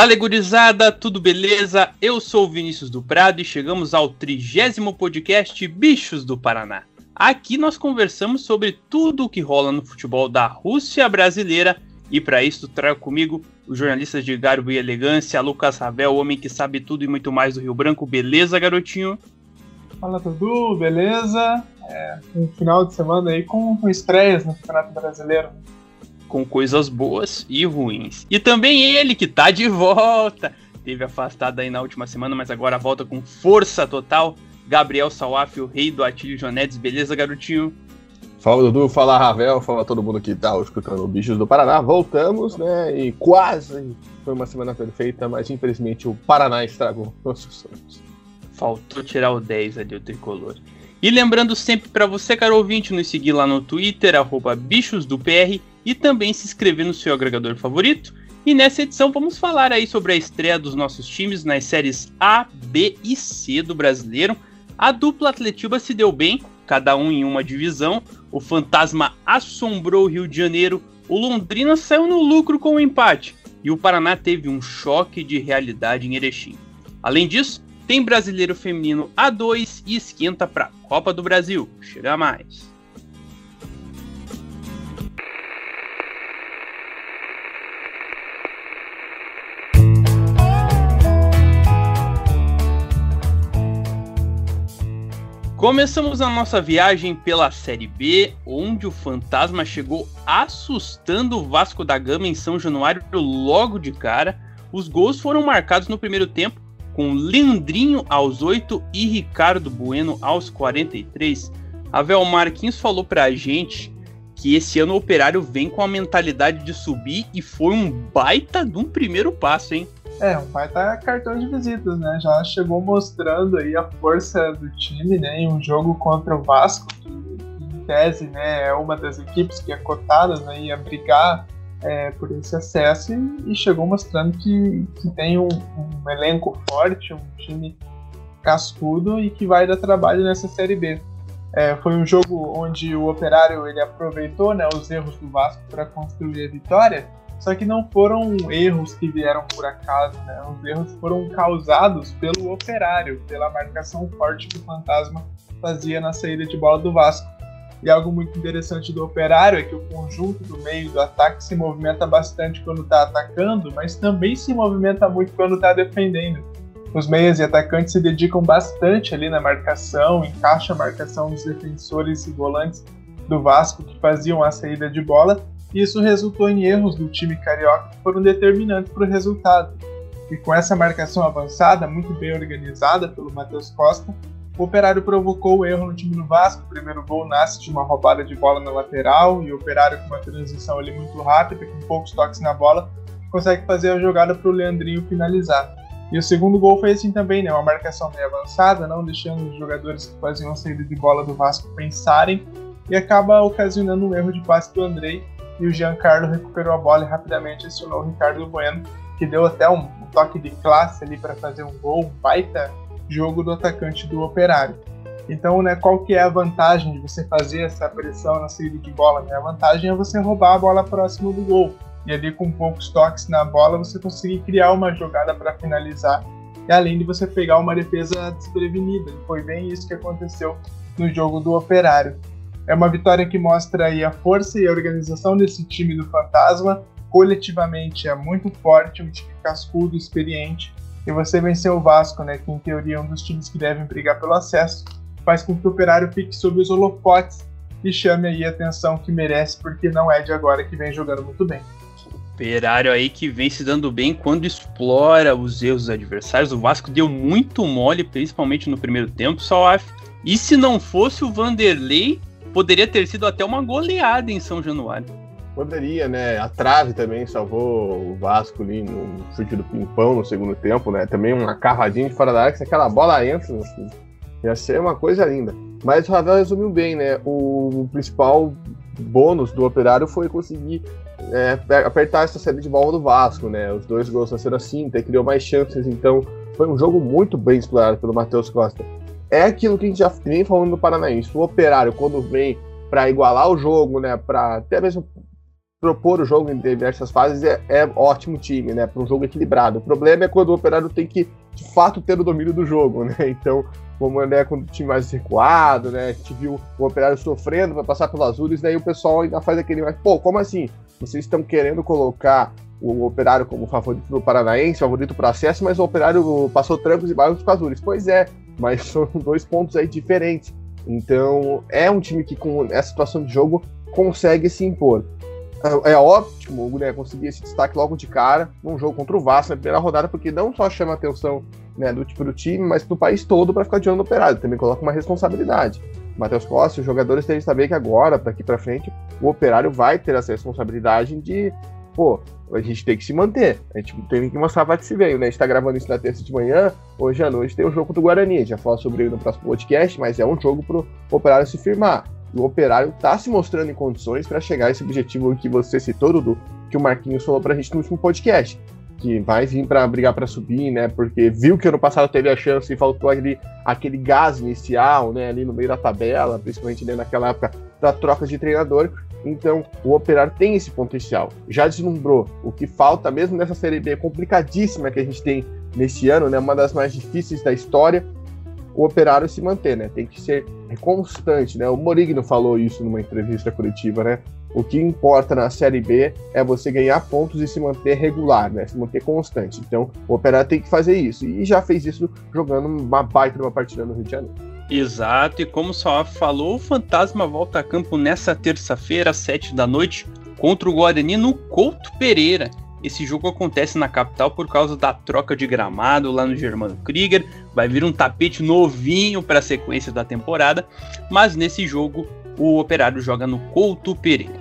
Dale gurizada, tudo beleza? Eu sou o Vinícius do Prado e chegamos ao trigésimo podcast Bichos do Paraná. Aqui nós conversamos sobre tudo o que rola no futebol da Rússia brasileira e para isso trago comigo os jornalistas de garbo e elegância, Lucas Ravel, o homem que sabe tudo e muito mais do Rio Branco. Beleza, garotinho? Fala Dudu, beleza? É, um final de semana aí com, com estreias no Campeonato Brasileiro com coisas boas e ruins. E também ele que tá de volta. Teve afastado aí na última semana, mas agora volta com força total. Gabriel Salaf, o rei do Atílio Jonetes. Beleza, garotinho? Fala Dudu, fala Ravel, fala todo mundo que tá escutando Bichos do Paraná. Voltamos, né? E quase foi uma semana perfeita, mas infelizmente o Paraná estragou nossos sonhos. Faltou tirar o 10 ali, o tricolor. E lembrando sempre para você, caro ouvinte, nos seguir lá no Twitter, arroba bichosdopr, e também se inscrever no seu agregador favorito. E nessa edição vamos falar aí sobre a estreia dos nossos times nas séries A, B e C do Brasileiro. A dupla Atletiba se deu bem, cada um em uma divisão. O Fantasma assombrou o Rio de Janeiro. O Londrina saiu no lucro com o empate. E o Paraná teve um choque de realidade em Erechim. Além disso, tem Brasileiro Feminino A2 e esquenta para a Copa do Brasil. Chega mais. Começamos a nossa viagem pela Série B, onde o Fantasma chegou assustando o Vasco da Gama em São Januário logo de cara. Os gols foram marcados no primeiro tempo, com Leandrinho aos 8 e Ricardo Bueno aos 43. Avel Marquinhos falou pra gente que esse ano o Operário vem com a mentalidade de subir e foi um baita de um primeiro passo, hein? É, um baita cartão de visitas, né? Já chegou mostrando aí a força do time, né? Em um jogo contra o Vasco, que em tese né, é uma das equipes que é cotada né, a brigar é, por esse acesso e, chegou mostrando que, que tem um, um, elenco forte, um time cascudo e que vai dar trabalho nessa Série B. É, foi um jogo onde o Operário ele aproveitou né, os erros do Vasco para construir a vitória só que não foram erros que vieram por acaso, né? Os erros foram causados pelo operário, pela marcação forte que o Fantasma fazia na saída de bola do Vasco. E algo muito interessante do operário é que o conjunto do meio do ataque se movimenta bastante quando está atacando, mas também se movimenta muito quando está defendendo. Os meias e atacantes se dedicam bastante ali na marcação, encaixa a marcação dos defensores e volantes do Vasco que faziam a saída de bola e isso resultou em erros do time carioca que foram determinantes para o resultado. E com essa marcação avançada, muito bem organizada pelo Matheus Costa, o Operário provocou o erro no time do Vasco. O primeiro gol nasce de uma roubada de bola na lateral e o Operário com uma transição ali muito rápida, com poucos toques na bola, consegue fazer a jogada para o Leandrinho finalizar. E o segundo gol foi assim também, né? Uma marcação meio avançada, não deixando os jogadores que faziam a saída de bola do Vasco pensarem e acaba ocasionando um erro de passe do Andrei e o Giancarlo recuperou a bola e rapidamente acionou o Ricardo Bueno, que deu até um, um toque de classe ali para fazer um gol, um baita jogo do atacante do Operário. Então, né, qual que é a vantagem de você fazer essa pressão na saída de bola? Né? A vantagem é você roubar a bola próximo do gol. E ali com poucos toques na bola, você conseguir criar uma jogada para finalizar. E além de você pegar uma defesa desprevenida. Foi bem isso que aconteceu no jogo do Operário. É uma vitória que mostra aí a força e a organização desse time do Fantasma. Coletivamente é muito forte, um time cascudo, experiente. E você vencer o Vasco, né, que em teoria é um dos times que devem brigar pelo acesso, faz com que o Operário fique sob os holofotes e chame aí a atenção que merece, porque não é de agora que vem jogando muito bem. Operário aí que vem se dando bem quando explora os erros dos adversários. O Vasco deu muito mole, principalmente no primeiro tempo, só E se não fosse o Vanderlei, poderia ter sido até uma goleada em São Januário. Poderia, né? A trave também salvou o Vasco ali no chute do Pimpão no segundo tempo, né? Também uma carradinha de fora da área, que se aquela bola entra, ia ser uma coisa linda. Mas o Ravel resumiu bem, né? O principal bônus do Operário foi conseguir é, apertar essa série de bola do Vasco, né? Os dois gols nasceram assim, até criou mais chances, então foi um jogo muito bem explorado pelo Matheus Costa. É aquilo que a gente já vem falando no Paranaense. O Operário, quando vem para igualar o jogo, né? Para até mesmo propor o jogo em diversas fases, é, é ótimo time, né? Para um jogo equilibrado. O problema é quando o Operário tem que, de fato, ter o domínio do jogo, né? Então, como é com o time mais recuado, né? A gente viu o Operário sofrendo para passar pelos Azules, daí o pessoal ainda faz aquele, mas pô, como assim? Vocês estão querendo colocar o Operário como favorito do Paranaense, favorito para acesso, mas o Operário passou trancos e barros com Azules. Pois é, mas são dois pontos aí diferentes. Então, é um time que com essa situação de jogo consegue se impor. É, é ótimo né, conseguir esse destaque logo de cara num jogo contra o Vasco na primeira rodada, porque não só chama a atenção né, do do time, mas do país todo para ficar de olho no operário. Também coloca uma responsabilidade. Matheus Costa, os jogadores têm que saber que agora, para aqui para frente, o operário vai ter essa responsabilidade de, pô, a gente tem que se manter. A gente tem que mostrar para que se veio, né? A gente tá gravando isso na terça de manhã, hoje à noite tem o jogo do Guarani. Já fala sobre ele no próximo podcast, mas é um jogo pro operário se firmar. E o operário tá se mostrando em condições para chegar a esse objetivo que você citou, Dudu, que o Marquinhos falou pra gente no último podcast que vai vir para brigar para subir, né? Porque viu que ano passado teve a chance e faltou aquele, aquele gás inicial, né? Ali no meio da tabela, principalmente né, naquela época da troca de treinador. Então, o Operário tem esse potencial. Já deslumbrou. O que falta, mesmo nessa Série B complicadíssima que a gente tem neste ano, né? Uma das mais difíceis da história, o Operário se manter, né? Tem que ser constante, né? O Morigno falou isso numa entrevista coletiva, né? O que importa na Série B é você ganhar pontos e se manter regular, né? Se manter constante. Então, o Operário tem que fazer isso. E já fez isso jogando uma baita uma partida no Rio de Janeiro. Exato, e como o falou, o Fantasma volta a campo nessa terça-feira, às 7 da noite, contra o Guarani no Couto Pereira. Esse jogo acontece na capital por causa da troca de gramado lá no Germano Krieger. Vai vir um tapete novinho para a sequência da temporada, mas nesse jogo o Operário joga no Couto Pereira.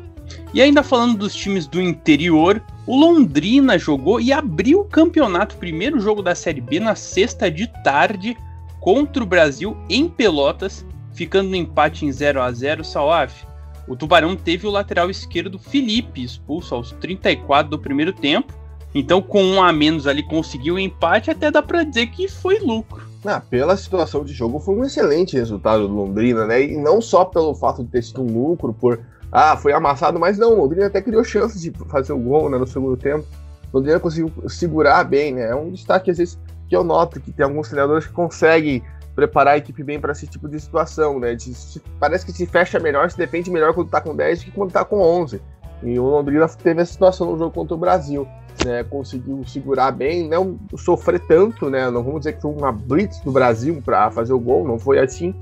E ainda falando dos times do interior, o Londrina jogou e abriu o campeonato, primeiro jogo da Série B na sexta de tarde contra o Brasil em Pelotas, ficando no empate em 0 a 0 Salaf. O Tubarão teve o lateral esquerdo Felipe expulso aos 34 do primeiro tempo. Então, com um a menos ali, conseguiu o empate. Até dá para dizer que foi lucro. Ah, pela situação de jogo, foi um excelente resultado do Londrina, né? E não só pelo fato de ter sido um lucro, por. Ah, foi amassado, mas não, o Londrina até criou chances de fazer o gol né, no segundo tempo. O Londrina conseguiu segurar bem, né? É um destaque, às vezes, que eu noto que tem alguns treinadores que conseguem preparar a equipe bem para esse tipo de situação, né? De, parece que se fecha melhor, se defende melhor quando tá com 10 do que quando tá com 11. E o Londrina teve essa situação no jogo contra o Brasil né, conseguiu segurar bem, não sofrer tanto, né, não vamos dizer que foi uma blitz do Brasil para fazer o gol, não foi assim,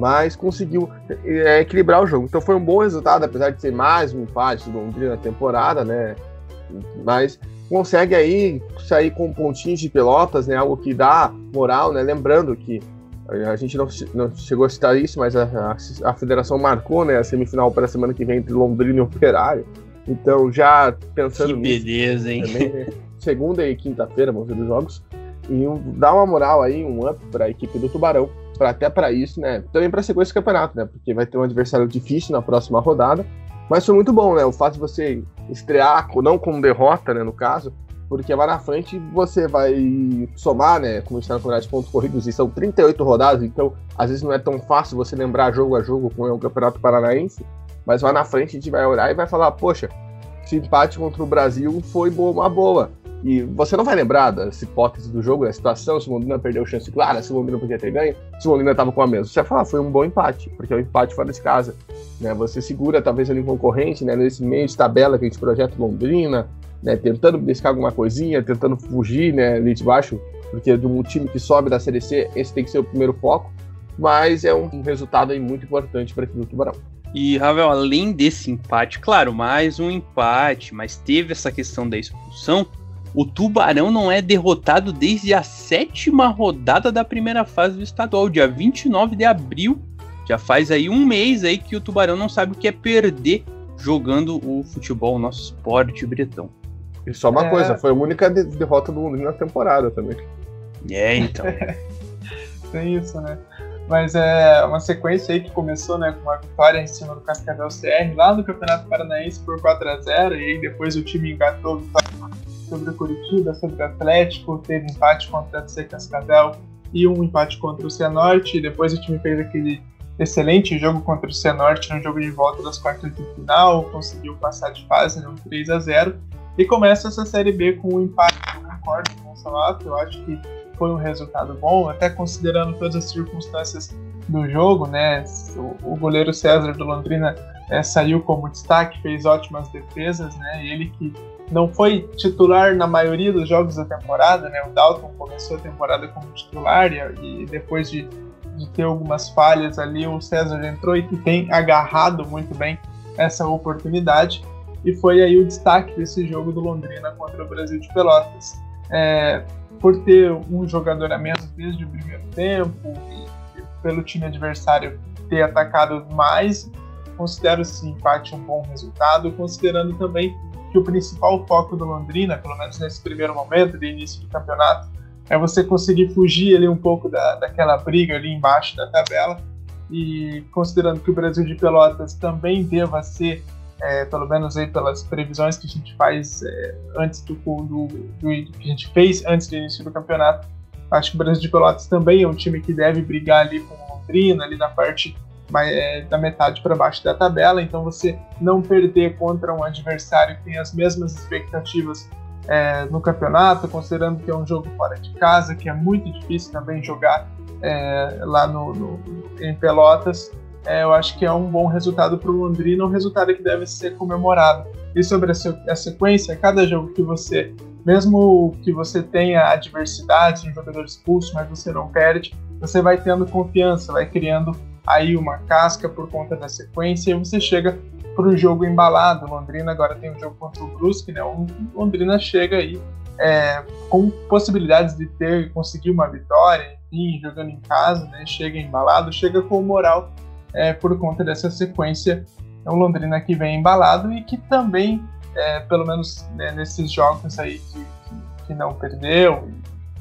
mas conseguiu é, equilibrar o jogo. Então foi um bom resultado, apesar de ser mais um empate do Londrina na temporada, né, mas consegue aí sair com pontinhos de pelotas, né, algo que dá moral, né, lembrando que a gente não, não chegou a citar isso, mas a, a, a federação marcou né, a semifinal para a semana que vem entre Londrina e Operário. Então, já pensando que beleza, hein? Também, né? segunda e quinta-feira vão ser os jogos. E um, dá uma moral aí, um up para a equipe do Tubarão. Pra, até para isso, né? Também para sequência do campeonato, né? Porque vai ter um adversário difícil na próxima rodada. Mas foi muito bom, né? O fato de você estrear, não com derrota, né? No caso, porque lá na frente você vai somar, né? Como está no campeonato de pontos corridos, e são 38 rodadas, então às vezes não é tão fácil você lembrar jogo a jogo com o Campeonato Paranaense. Mas lá na frente a gente vai olhar e vai falar, poxa, esse empate contra o Brasil foi uma boa. E você não vai lembrar das hipóteses do jogo, da situação, se o Londrina perdeu chance clara, se o Londrina podia ter ganho, se o Londrina estava com a mesma. Você vai falar, foi um bom empate, porque é um empate fora de casa. Né? Você segura talvez ali um concorrente, né? nesse meio de tabela que a gente projeta Londrina, né? tentando buscar alguma coisinha, tentando fugir né? ali de baixo, porque de um time que sobe da Série C, esse tem que ser o primeiro foco. Mas é um resultado muito importante para a equipe do Tubarão. E, Ravel, além desse empate, claro, mais um empate, mas teve essa questão da expulsão. O Tubarão não é derrotado desde a sétima rodada da primeira fase do estadual, dia 29 de abril. Já faz aí um mês aí que o Tubarão não sabe o que é perder jogando o futebol, o nosso esporte bretão. E só uma É. coisa, foi a única de- derrota do Londrina na temporada também. É, então. Tem isso, né? Mas é uma sequência aí que começou né, com uma vitória em cima do Cascavel CR lá no Campeonato Paranaense por 4x0 e aí depois o time engatou vitória sobre o Curitiba, sobre o Atlético, teve empate contra o FC Cascavel e um empate contra o Cianorte depois o time fez aquele excelente jogo contra o Cianorte no jogo de volta das quartas de final, conseguiu passar de fase, né, um 3x0 e começa essa Série B com um empate, eu concordo com o Salato, eu acho que foi um resultado bom, até considerando todas as circunstâncias do jogo, né? O, o goleiro César do Londrina é, saiu como destaque, fez ótimas defesas, né? Ele que não foi titular na maioria dos jogos da temporada, né? O Dalton começou a temporada como titular e, e depois de, de ter algumas falhas ali, o César entrou e tem agarrado muito bem essa oportunidade e foi aí o destaque desse jogo do Londrina contra o Brasil de Pelotas. É, por ter um jogador a menos desde o primeiro tempo e pelo time adversário ter atacado mais, considero esse empate um bom resultado, considerando também que o principal foco do Londrina, pelo menos nesse primeiro momento de início do campeonato, é você conseguir fugir ali um pouco da, daquela briga ali embaixo da tabela e considerando que o Brasil de Pelotas também deva ser é, pelo menos aí pelas previsões que a gente faz é, antes do, do, do, que a gente fez antes do início do campeonato. Acho que o Brasil de Pelotas também é um time que deve brigar ali com o Londrina, ali na parte da metade para baixo da tabela. Então você não perder contra um adversário que tem as mesmas expectativas é, no campeonato, considerando que é um jogo fora de casa, que é muito difícil também jogar é, lá no, no, em Pelotas é, eu acho que é um bom resultado para o Londrina, um resultado que deve ser comemorado. E sobre a, sequência, cada jogo que você, mesmo que você tenha adversidade, um jogador expulso, mas você não perde, você vai tendo confiança, vai criando aí uma casca por conta da sequência e você chega para o jogo embalado. Londrina agora tem um jogo contra o Brusque, né? Londrina chega aí é, com possibilidades de ter conseguir uma vitória, enfim, jogando em casa, né? Chega embalado, chega com moral é, por conta dessa sequência. É um Londrina que vem embalado e que também, é, pelo menos né, nesses jogos aí que, que, que não perdeu,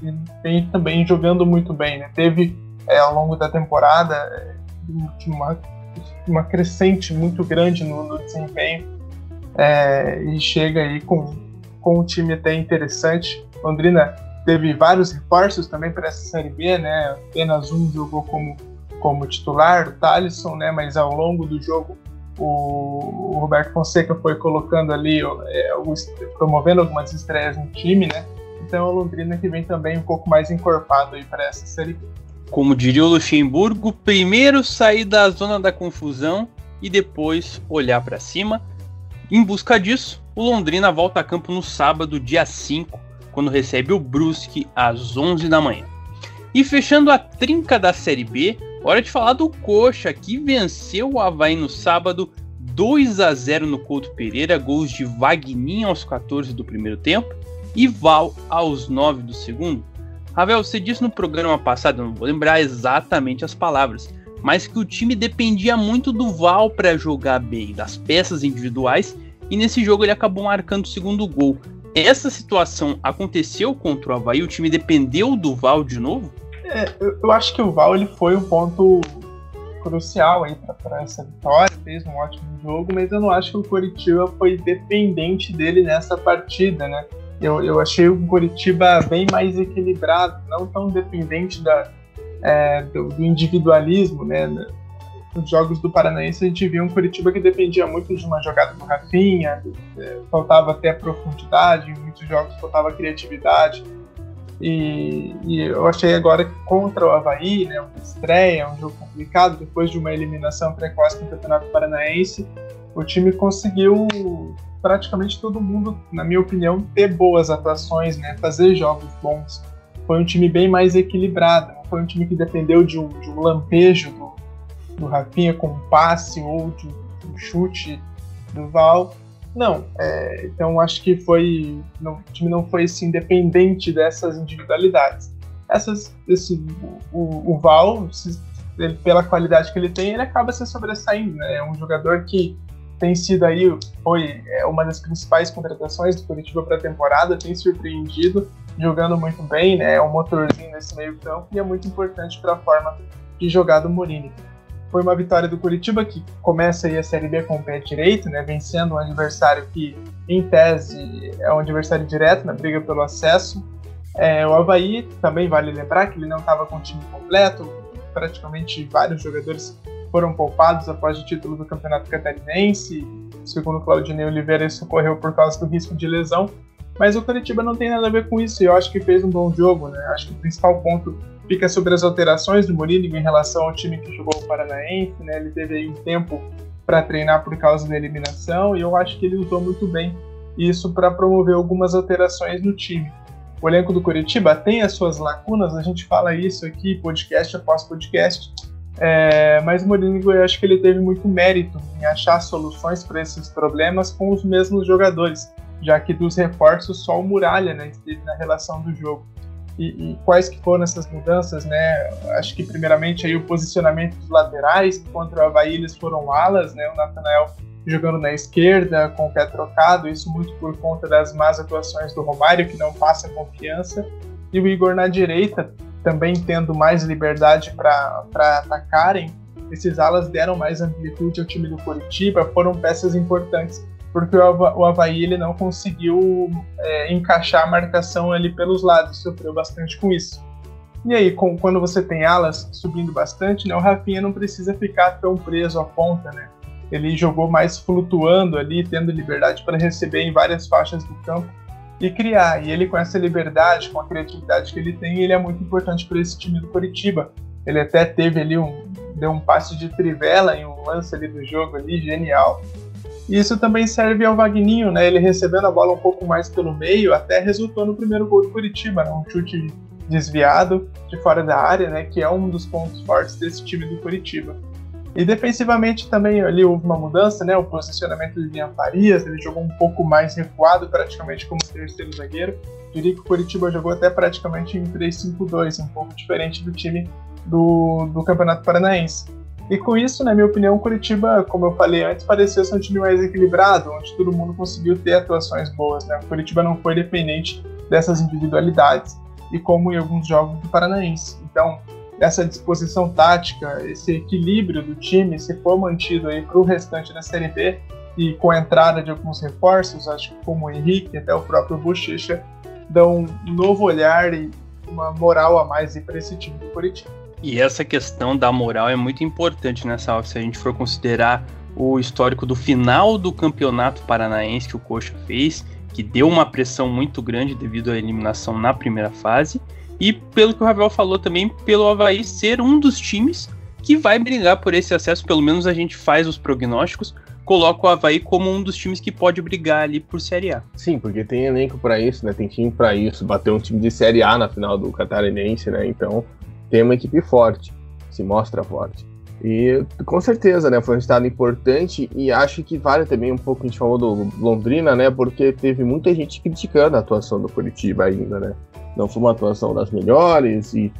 e vem também jogando muito bem. Né? Teve é, ao longo da temporada é, uma, uma crescente muito grande no, no desempenho é, e chega aí com, com um time até interessante. Londrina teve vários reforços também para essa Série B, né? apenas um jogou como como titular, o Thalisson, né? Mas ao longo do jogo o, o Roberto Fonseca foi colocando ali, é, promovendo algumas estreias no time, né? Então o Londrina que vem também um pouco mais encorpado aí para essa série B. Como diria o Luxemburgo, primeiro sair da zona da confusão e depois olhar para cima. Em busca disso, o Londrina volta a campo no sábado, dia 5, quando recebe o Brusque às 11 da manhã. E fechando a trinca da Série B, hora de falar do Coxa, que venceu o Havaí no sábado 2 a 0 no Couto Pereira, gols de Vagninho aos 14 do primeiro tempo e Val aos 9 do segundo. Ravel, você disse no programa passado, não vou lembrar exatamente as palavras, mas que o time dependia muito do Val para jogar bem, das peças individuais, e nesse jogo ele acabou marcando o segundo gol. Essa situação aconteceu contra o Havaí? O time dependeu do Val de novo? É, eu, eu, acho que o Val ele foi um ponto crucial aí para essa vitória, fez um ótimo jogo, mas eu não acho que o Curitiba foi dependente dele nessa partida, né? Eu, eu achei o Curitiba bem mais equilibrado, não tão dependente da, é, do, do, individualismo, né? Nos jogos do Paranaense a gente viu um Curitiba que dependia muito de uma jogada do Rafinha, é, faltava até profundidade, em muitos jogos faltava criatividade. E, e, eu achei agora que contra o Havaí, né, uma estreia, um jogo complicado, depois de uma eliminação precoce no Campeonato Paranaense, o time conseguiu praticamente todo mundo, na minha opinião, ter boas atuações, né, fazer jogos bons. Foi um time bem mais equilibrado, foi um time que dependeu de um, de um lampejo do, do Rafinha com um passe ou de um chute do Val. Não, é, então acho que foi. Não, o time não foi assim, independente dessas individualidades. Essas, esse, o, o Val, ele, pela qualidade que ele tem, ele acaba se sobressaindo. Né? É um jogador que tem sido aí, foi é, uma das principais contratações do Curitiba para a temporada, tem surpreendido, jogando muito bem, né? É um motorzinho nesse meio campo e é muito importante para a forma de jogar do Morini. Foi uma vitória do Curitiba que começa aí a Série B com o pé direito, né? Vencendo um adversário que, em tese, é um adversário direto na briga pelo acesso. É, o Havaí também vale lembrar que ele não estava com o time completo, praticamente vários jogadores foram poupados após o título do Campeonato Catarinense. Segundo Claudinei Oliveira, isso ocorreu por causa do risco de lesão. Mas o Curitiba não tem nada a ver com isso e eu acho que fez um bom jogo. Né? Acho que o principal ponto fica sobre as alterações do Murilo em relação ao time que jogou o Paranaense. Né? Ele teve aí um tempo para treinar por causa da eliminação e eu acho que ele usou muito bem isso para promover algumas alterações no time. O elenco do Curitiba tem as suas lacunas, a gente fala isso aqui podcast após podcast, é, mas o Mourinho, eu acho que ele teve muito mérito em achar soluções para esses problemas com os mesmos jogadores, já que dos reforços só o Muralha né, esteve na relação do jogo. E, e, quais que foram essas mudanças, né? Acho que primeiramente aí o posicionamento dos laterais, contra o Havaí eles foram alas, né? O Natanael jogando na esquerda, com o pé trocado, isso muito por conta das más atuações do Romário, que não passa confiança, e o Igor na direita, também tendo mais liberdade para atacarem, esses alas deram mais amplitude ao time do Curitiba, foram peças importantes, porque o Havaí ele não conseguiu é, encaixar a marcação ali pelos lados, sofreu bastante com isso. E aí, com, quando você tem alas subindo bastante, né, o Rafinha não precisa ficar tão preso à ponta, né? Ele jogou mais flutuando ali, tendo liberdade para receber em várias faixas do campo e criar. E ele, com essa liberdade, com a criatividade que ele tem, ele é muito importante para esse time do Curitiba. Ele até teve ali um. deu um passe de trivela em um lance ali do jogo ali, genial. E isso também serve ao Vagninho, né? Ele recebendo a bola um pouco mais pelo meio, até resultou no primeiro gol do Curitiba, né? Um chute desviado de fora da área, né? Que é um dos pontos fortes desse time do Curitiba. E defensivamente também ali houve uma mudança, né? O posicionamento de Vinha Farias, ele jogou um pouco mais recuado, praticamente como terceiro zagueiro. Diria que o Curitiba jogou até praticamente em 3-5-2, um pouco diferente do time do, do Campeonato Paranaense. E com isso, na minha opinião, o Curitiba, como eu falei antes, pareceu ser um time mais equilibrado, onde todo mundo conseguiu ter atuações boas. Né? O Curitiba não foi dependente dessas individualidades, e como em alguns jogos do Paranaense. Então, essa disposição tática, esse equilíbrio do time, se for mantido aí para o restante da Série B e com a entrada de alguns reforços, acho que como o Henrique, até o próprio Bochecha, dão um novo olhar e uma moral a mais para esse time do Curitiba. E essa questão da moral é muito importante nessa se a gente for considerar o histórico do final do campeonato paranaense que o Coxa fez, que deu uma pressão muito grande devido à eliminação na primeira fase, e pelo que o Ravel falou também, pelo Havaí ser um dos times que vai brigar por esse acesso, pelo menos a gente faz os prognósticos, coloca o Havaí como um dos times que pode brigar ali por Série A. Sim, porque tem elenco para isso, né? Tem time para isso, bater um time de Série A na final do Catarinense, né? Então tem uma equipe forte, se mostra forte. E com certeza, né? Foi um resultado importante e acho que vale também um pouco, a gente falou do Londrina, né? Porque teve muita gente criticando a atuação do Curitiba ainda, né? Não foi uma atuação das melhores e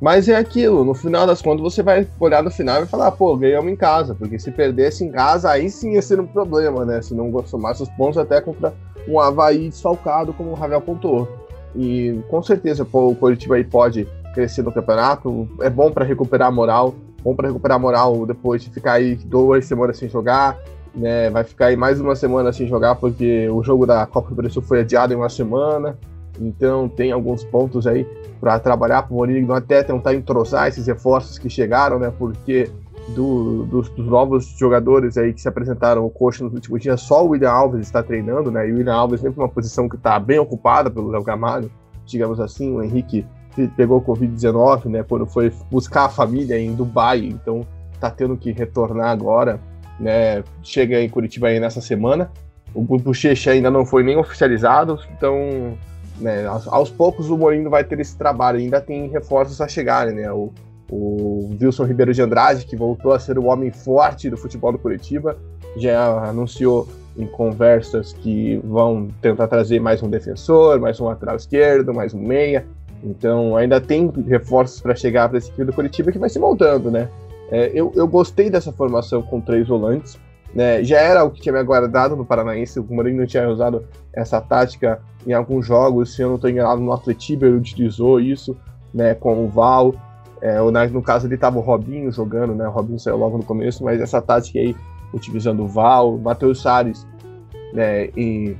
mas é aquilo, no final das contas você vai olhar no final e falar, pô, ganhamos em casa, porque se perdesse em casa, aí sim ia ser um problema, né? Se não somasse os pontos até contra um Havaí desfalcado, como o Ravel pontuou. E com certeza pô, o Curitiba aí pode crescer no campeonato, é bom para recuperar a moral, bom para recuperar a moral depois de ficar aí duas semanas sem jogar, né? Vai ficar aí mais uma semana sem jogar, porque o jogo da Copa do Brasil foi adiado em uma semana. Então tem alguns pontos aí para trabalhar para o Mourinho até tentar entrosar esses reforços que chegaram, né? Porque do, dos, dos, novos jogadores aí que se apresentaram o coxa nos últimos dias, só o William Alves está treinando, né? E o William Alves sempre uma posição que está bem ocupada pelo Léo Gamalho, digamos assim. O Henrique pegou Covid-19, né? Quando foi buscar a família em Dubai, então está tendo que retornar agora, né? Chega em Curitiba aí nessa semana. O Bochecha ainda não foi nem oficializado, então né, aos, poucos o Mourinho vai ter esse trabalho, ainda tem reforços a chegarem, né? O, o Wilson Ribeiro de Andrade, que voltou a ser o homem forte do futebol do Curitiba, já anunciou em conversas que vão tentar trazer mais um defensor, mais um lateral esquerdo, mais um meia. Então ainda tem reforços para chegar para esse time do Curitiba que vai se montando, né? É, eu, eu gostei dessa formação com três volantes. Né? Já era o que tinha me aguardado no Paranaense, o Mourinho não tinha usado essa tática em alguns jogos, se eu não estou enganado, no Atletiba ele utilizou isso né, com o Val. É, no caso ele estava o Robinho jogando, né? O Robinho saiu logo no começo, mas essa tática aí, utilizando o Val, Matheus Salles né, e,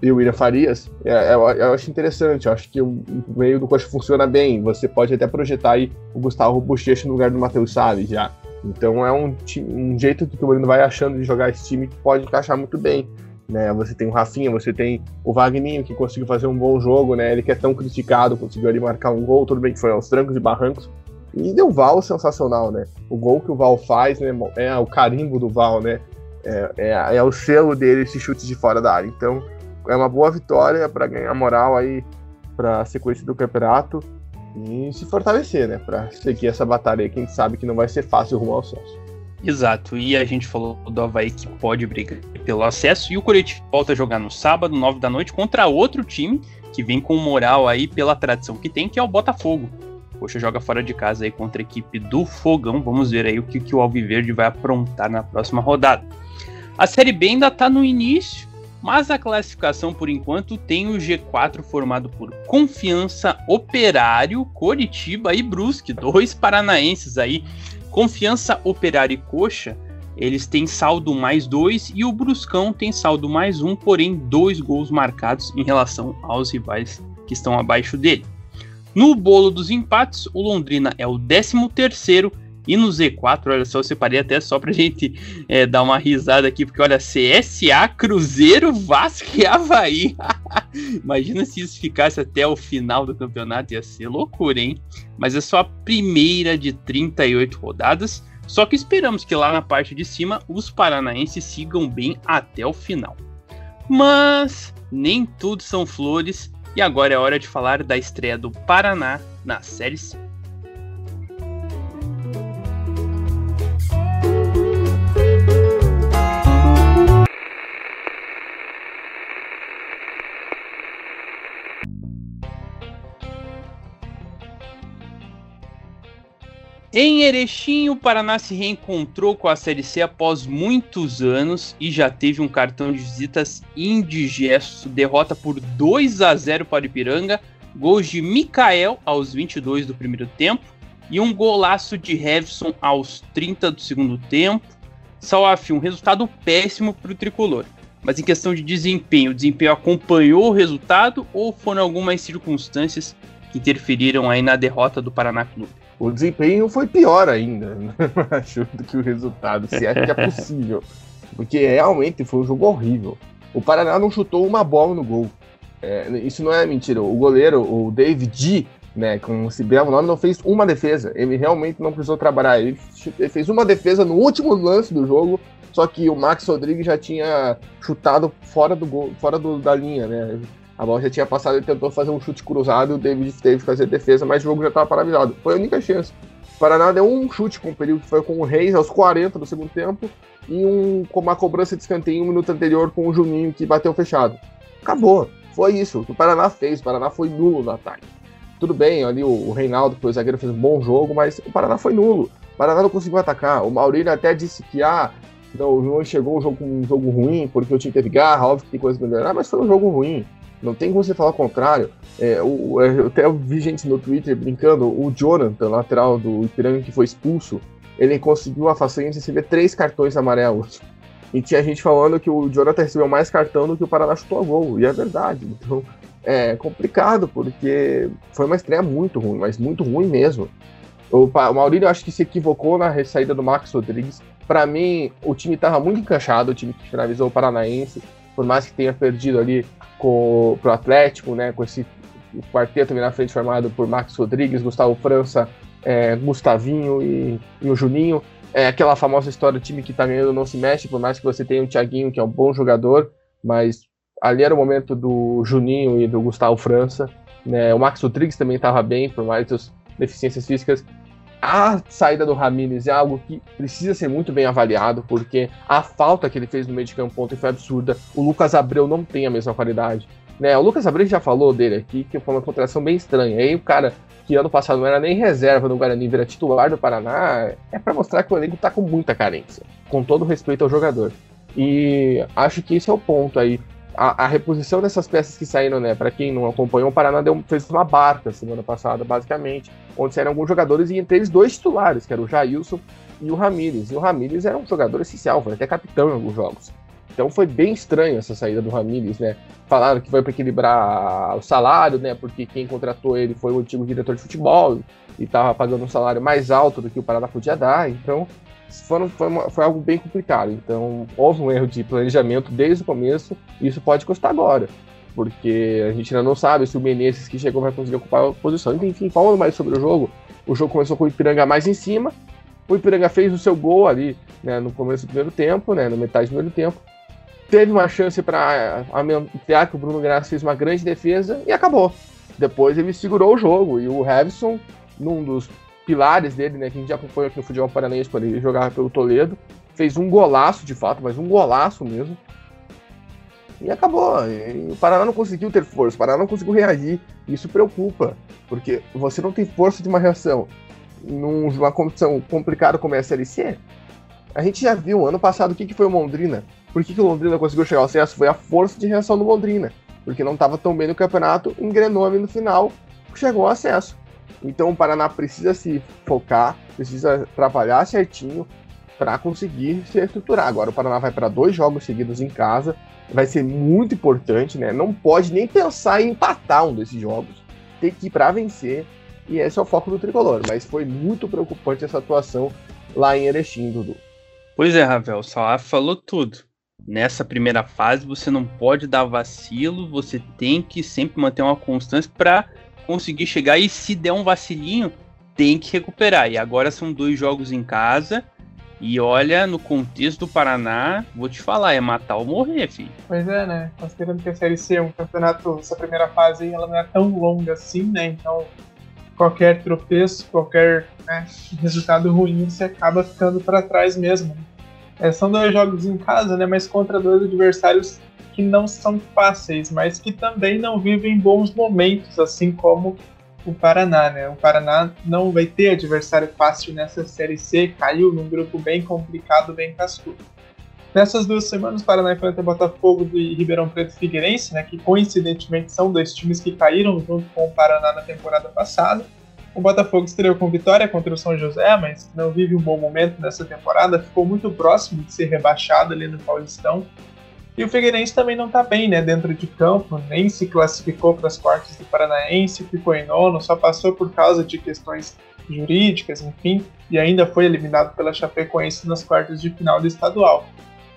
e o William Farias, é, eu, é, eu, acho interessante. Eu acho que o, meio do coxa funciona bem. Você pode até projetar aí o Gustavo Bochecha no lugar do Matheus Salles já. Então é um, um jeito que o Mourinho vai achando de jogar esse time que pode encaixar muito bem. Né? Você tem o Rafinha, você tem o Wagninho, que conseguiu fazer um bom jogo, né? Ele que é tão criticado, conseguiu ali marcar um gol, tudo bem que foi aos trancos e barrancos. E deu Val sensacional, né? O gol que o Val faz, né? É o carimbo do Val, né? É, é, é o selo dele, esse chute de fora da área. Então, é uma boa vitória para ganhar moral aí para a sequência do campeonato e se fortalecer, né? Para seguir essa batalha aí, quem sabe que não vai ser fácil rumo ao acesso. Exato, e a gente falou do Havaí que pode brigar pelo acesso, e o Coritiba volta a jogar no sábado, 9 da noite, contra outro time que vem com moral aí pela tradição que tem, que é o Botafogo. Poxa, joga fora de casa aí contra a equipe do Fogão. Vamos ver aí o que, que o Alviverde vai aprontar na próxima rodada. A Série B ainda está no início, mas a classificação por enquanto tem o G4 formado por Confiança, Operário, Coritiba e Brusque, dois paranaenses aí. Confiança, Operário e Coxa, eles têm saldo mais dois e o Bruscão tem saldo mais um, porém dois gols marcados em relação aos rivais que estão abaixo dele. No bolo dos empates, o Londrina é o 13 terceiro e no Z4, olha só, eu separei até só pra gente é, dar uma risada aqui, porque olha, CSA, Cruzeiro, Vasco e Havaí. Imagina se isso ficasse até o final do campeonato, ia ser loucura, hein? Mas é só a primeira de 38 rodadas. Só que esperamos que lá na parte de cima os paranaenses sigam bem até o final. Mas nem tudo são flores e agora é hora de falar da estreia do Paraná na Série C. Em Erechim, o Paraná se reencontrou com a Série C após muitos anos e já teve um cartão de visitas indigesto. Derrota por 2 a 0 para o Ipiranga, gols de Mikael aos 22 do primeiro tempo e um golaço de Revson aos 30 do segundo tempo. Salaf, um resultado péssimo para o tricolor. Mas em questão de desempenho, o desempenho acompanhou o resultado ou foram algumas circunstâncias que interferiram aí na derrota do Paraná Clube? O desempenho foi pior ainda, né? acho, do que o resultado, se é que é possível. Porque realmente foi um jogo horrível. O Paraná não chutou uma bola no gol. É, isso não é mentira. O goleiro, o David né, como se bem o nome, não fez uma defesa. Ele realmente não precisou trabalhar. Ele, ele fez uma defesa no último lance do jogo, só que o Max Rodrigues já tinha chutado fora do gol, fora do, da linha, né? A bola já tinha passado, ele tentou fazer um chute cruzado, o David teve que fazer defesa, mas o jogo já estava paralisado. Foi a única chance. O Paraná deu um chute com o período que foi com o Reis aos 40 do segundo tempo e um, com uma cobrança de escanteio um minuto anterior com o Juninho que bateu fechado. Acabou. Foi isso. O Paraná fez. O Paraná foi nulo no ataque. Tudo bem, ali o, o Reinaldo, que foi o zagueiro, fez um bom jogo, mas o Paraná foi nulo. O Paraná não conseguiu atacar. O Maurílio até disse que ah, não, o João chegou um jogo, um jogo ruim, porque o time teve garra, óbvio que tem coisa melhorar, mas foi um jogo ruim. Não tem como você falar o contrário. É, o, é, eu até vi gente no Twitter brincando, o Jonathan, lateral do Ipiranga, que foi expulso, ele conseguiu a façanha de receber três cartões amarelos. E tinha gente falando que o Jonathan recebeu mais cartão do que o Paraná chutou a gol. E é verdade. Então é complicado, porque foi uma estreia muito ruim, mas muito ruim mesmo. O, Maurílio acho que se equivocou na saída do Max Rodrigues. Para mim, o time estava muito encaixado, o time que finalizou o Paranaense por mais que tenha perdido ali com, pro Atlético, né, com esse quarteto ali na frente formado por Max Rodrigues, Gustavo França, é, Gustavinho e, e, o Juninho. É aquela famosa história do time que tá ganhando não se mexe, por mais que você tenha o Thiaguinho, que é um bom jogador, mas ali era o momento do Juninho e do Gustavo França. Né? O Max Rodrigues também estava bem, por mais as deficiências físicas a saída do Ramires é algo que precisa ser muito bem avaliado, porque a falta que ele fez no meio de campo ontem foi absurda. O Lucas Abreu não tem a mesma qualidade. Né? O Lucas Abreu já falou dele aqui, que foi uma contratação bem estranha. Aí o cara que ano passado não era nem reserva no Guarani, vira titular do Paraná, é para mostrar que o elenco tá com muita carência, com todo respeito ao jogador. E acho que esse é o ponto aí. A, a reposição dessas peças que saíram, né? Para quem não acompanhou, o Paraná deu, fez uma barca semana passada, basicamente, onde saíram alguns jogadores e entre eles dois titulares, que era o Jailson e o Ramires. E o Ramires era um jogador essencial, foi até capitão em alguns jogos. Então foi bem estranho essa saída do Ramires, né? Falaram que foi para equilibrar o salário, né? Porque quem contratou ele foi o antigo diretor de futebol e estava pagando um salário mais alto do que o Paraná podia dar. Então foram, foi, uma, foi, algo bem complicado. Então houve um erro de planejamento desde o começo e isso pode custar agora. Porque a gente ainda não sabe se o Menezes que chegou vai conseguir ocupar a posição. Enfim, falando mais sobre o jogo, o jogo começou com o Ipiranga mais em cima. O Ipiranga fez o seu gol ali né, no começo do primeiro tempo, né, na metade do primeiro tempo teve uma chance para aumentar que o Bruno Graça fez uma grande defesa e acabou. Depois ele segurou o jogo e o Havison, num dos pilares dele, né, que a gente já acompanhou aqui no futebol paranaense quando ele jogava pelo Toledo, fez um golaço de fato, mas um golaço mesmo. E acabou. E o Paraná não conseguiu ter força, o Paraná não conseguiu reagir. Isso preocupa, porque você não tem força de uma reação numa condição complicada como é a Série C. A gente já viu ano passado o que, que foi o Londrina. Por que, que o Londrina conseguiu chegar ao acesso? Foi a força de reação do Londrina. Porque não estava tão bem no campeonato, engrenou ali no final, chegou ao acesso. Então o Paraná precisa se focar, precisa trabalhar certinho para conseguir se estruturar. Agora o Paraná vai para dois jogos seguidos em casa, vai ser muito importante, né? Não pode nem pensar em empatar um desses jogos, tem que ir para vencer. E esse é o foco do tricolor. Mas foi muito preocupante essa atuação lá em Erechim, Dudu. Pois é, Ravel, o Salaf falou tudo nessa primeira fase você não pode dar vacilo, você tem que sempre manter uma constância para conseguir chegar e se der um vacilinho, tem que recuperar. E agora são dois jogos em casa. E olha, no contexto do Paraná, vou te falar, é matar ou morrer, filho. Pois é, né? Considerando que a Série C é um campeonato, essa primeira fase ela não é tão longa assim, né? Então, qualquer tropeço, qualquer né, resultado ruim, você acaba ficando para trás mesmo. É, são dois jogos em casa, né? Mas contra dois adversários que não são fáceis, mas que também não vivem bons momentos, assim como o Paraná, né? O Paraná não vai ter adversário fácil nessa Série C, caiu num grupo bem complicado, bem cascudo. Nessas duas semanas, o Paraná enfrenta Botafogo e Ribeirão Preto e Figueirense, né, que coincidentemente são dois times que caíram junto com o Paraná na temporada passada. O Botafogo estreou com vitória contra o São José, mas não vive um bom momento nessa temporada, ficou muito próximo de ser rebaixado ali no Paulistão. E o Figueirense também não está bem, né, dentro de campo, nem se classificou para as quartas do Paranaense, ficou em nono, só passou por causa de questões jurídicas, enfim, e ainda foi eliminado pela Chapecoense nas quartas de final do estadual.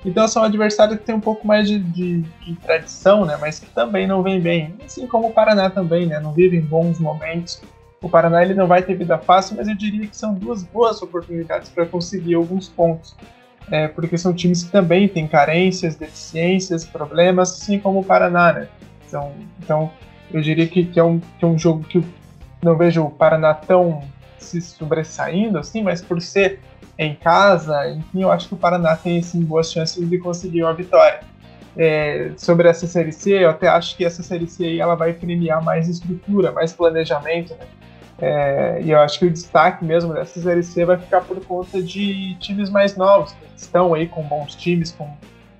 Então são adversários que têm um pouco mais de, de, de, tradição, né, mas que também não vem bem, assim como o Paraná também, né, não vivem bons momentos, o Paraná ele não vai ter vida fácil, mas eu diria que são duas boas oportunidades para conseguir alguns pontos. É, porque são times que também têm carências, deficiências, problemas, assim como o Paraná, né? Então, então eu diria que, que, é um, que é um jogo que eu não vejo o Paraná tão se sobressaindo, assim, mas por ser em casa, enfim, eu acho que o Paraná tem assim, boas chances de conseguir uma vitória. É, sobre essa série C, eu até acho que essa série C aí, ela vai premiar mais estrutura, mais planejamento, né? É, e eu acho que o destaque mesmo dessa Série C vai ficar por conta de times mais novos, que estão aí com bons times, com,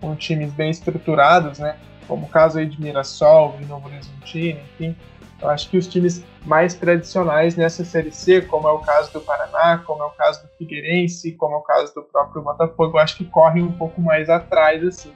com times bem estruturados, né? Como o caso aí de Mirassol, de Novo Horizontino, enfim. Eu acho que os times mais tradicionais nessa Série C, como é o caso do Paraná, como é o caso do Figueirense, como é o caso do próprio Botafogo, eu acho que correm um pouco mais atrás, assim.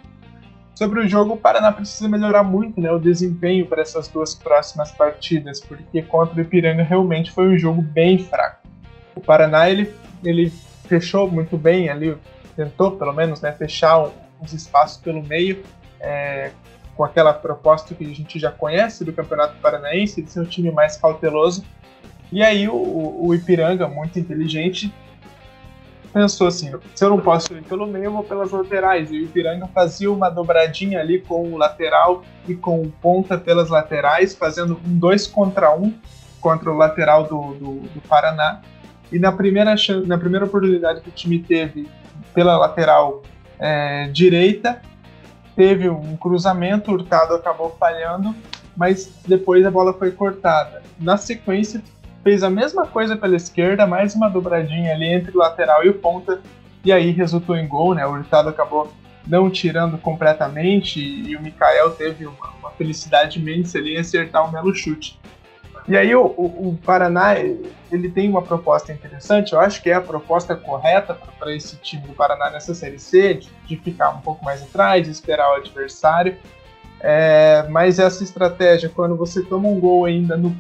Sobre o jogo, o Paraná precisa melhorar muito né, o desempenho para essas duas próximas partidas, porque contra o Ipiranga realmente foi um jogo bem fraco. O Paraná ele, ele fechou muito bem ali, tentou pelo menos né, fechar uns espaços pelo meio, é, com aquela proposta que a gente já conhece do Campeonato Paranaense, de ser um time mais cauteloso. E aí o, o Ipiranga, muito inteligente, pensou assim: se eu não posso ir pelo meio, eu vou pelas laterais. E o Ipiranga fazia uma dobradinha ali com o lateral e com o ponta pelas laterais, fazendo um dois contra um contra o lateral do, do, do Paraná. E na primeira, na primeira oportunidade que o time teve pela lateral é, direita, teve um cruzamento, o Hurtado acabou falhando, mas depois a bola foi cortada. Na sequência, fez a mesma coisa pela esquerda, mais uma dobradinha ali entre o lateral e o ponta, e aí resultou em gol, né? O Hurtado acabou não tirando completamente e o Mikael teve uma, uma felicidade imensa ali em acertar um belo chute. E aí o, o, o, Paraná ele tem uma proposta interessante, eu acho que é a proposta correta para esse time do Paraná nessa Série C, de, de, ficar um pouco mais atrás, esperar o adversário. É, mas essa estratégia, quando você toma um gol ainda no,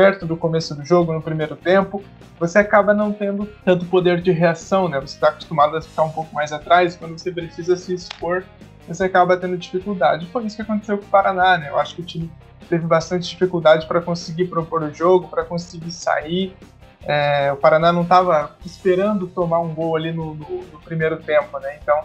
perto do começo do jogo, no primeiro tempo, você acaba não tendo tanto poder de reação, né? Você está acostumado a ficar um pouco mais atrás, quando você precisa se expor, você acaba tendo dificuldade. Foi isso que aconteceu com o Paraná, né? Eu acho que o time teve bastante dificuldade para conseguir propor o jogo, para conseguir sair. É, o Paraná não estava esperando tomar um gol ali no, no, no primeiro tempo, né? Então,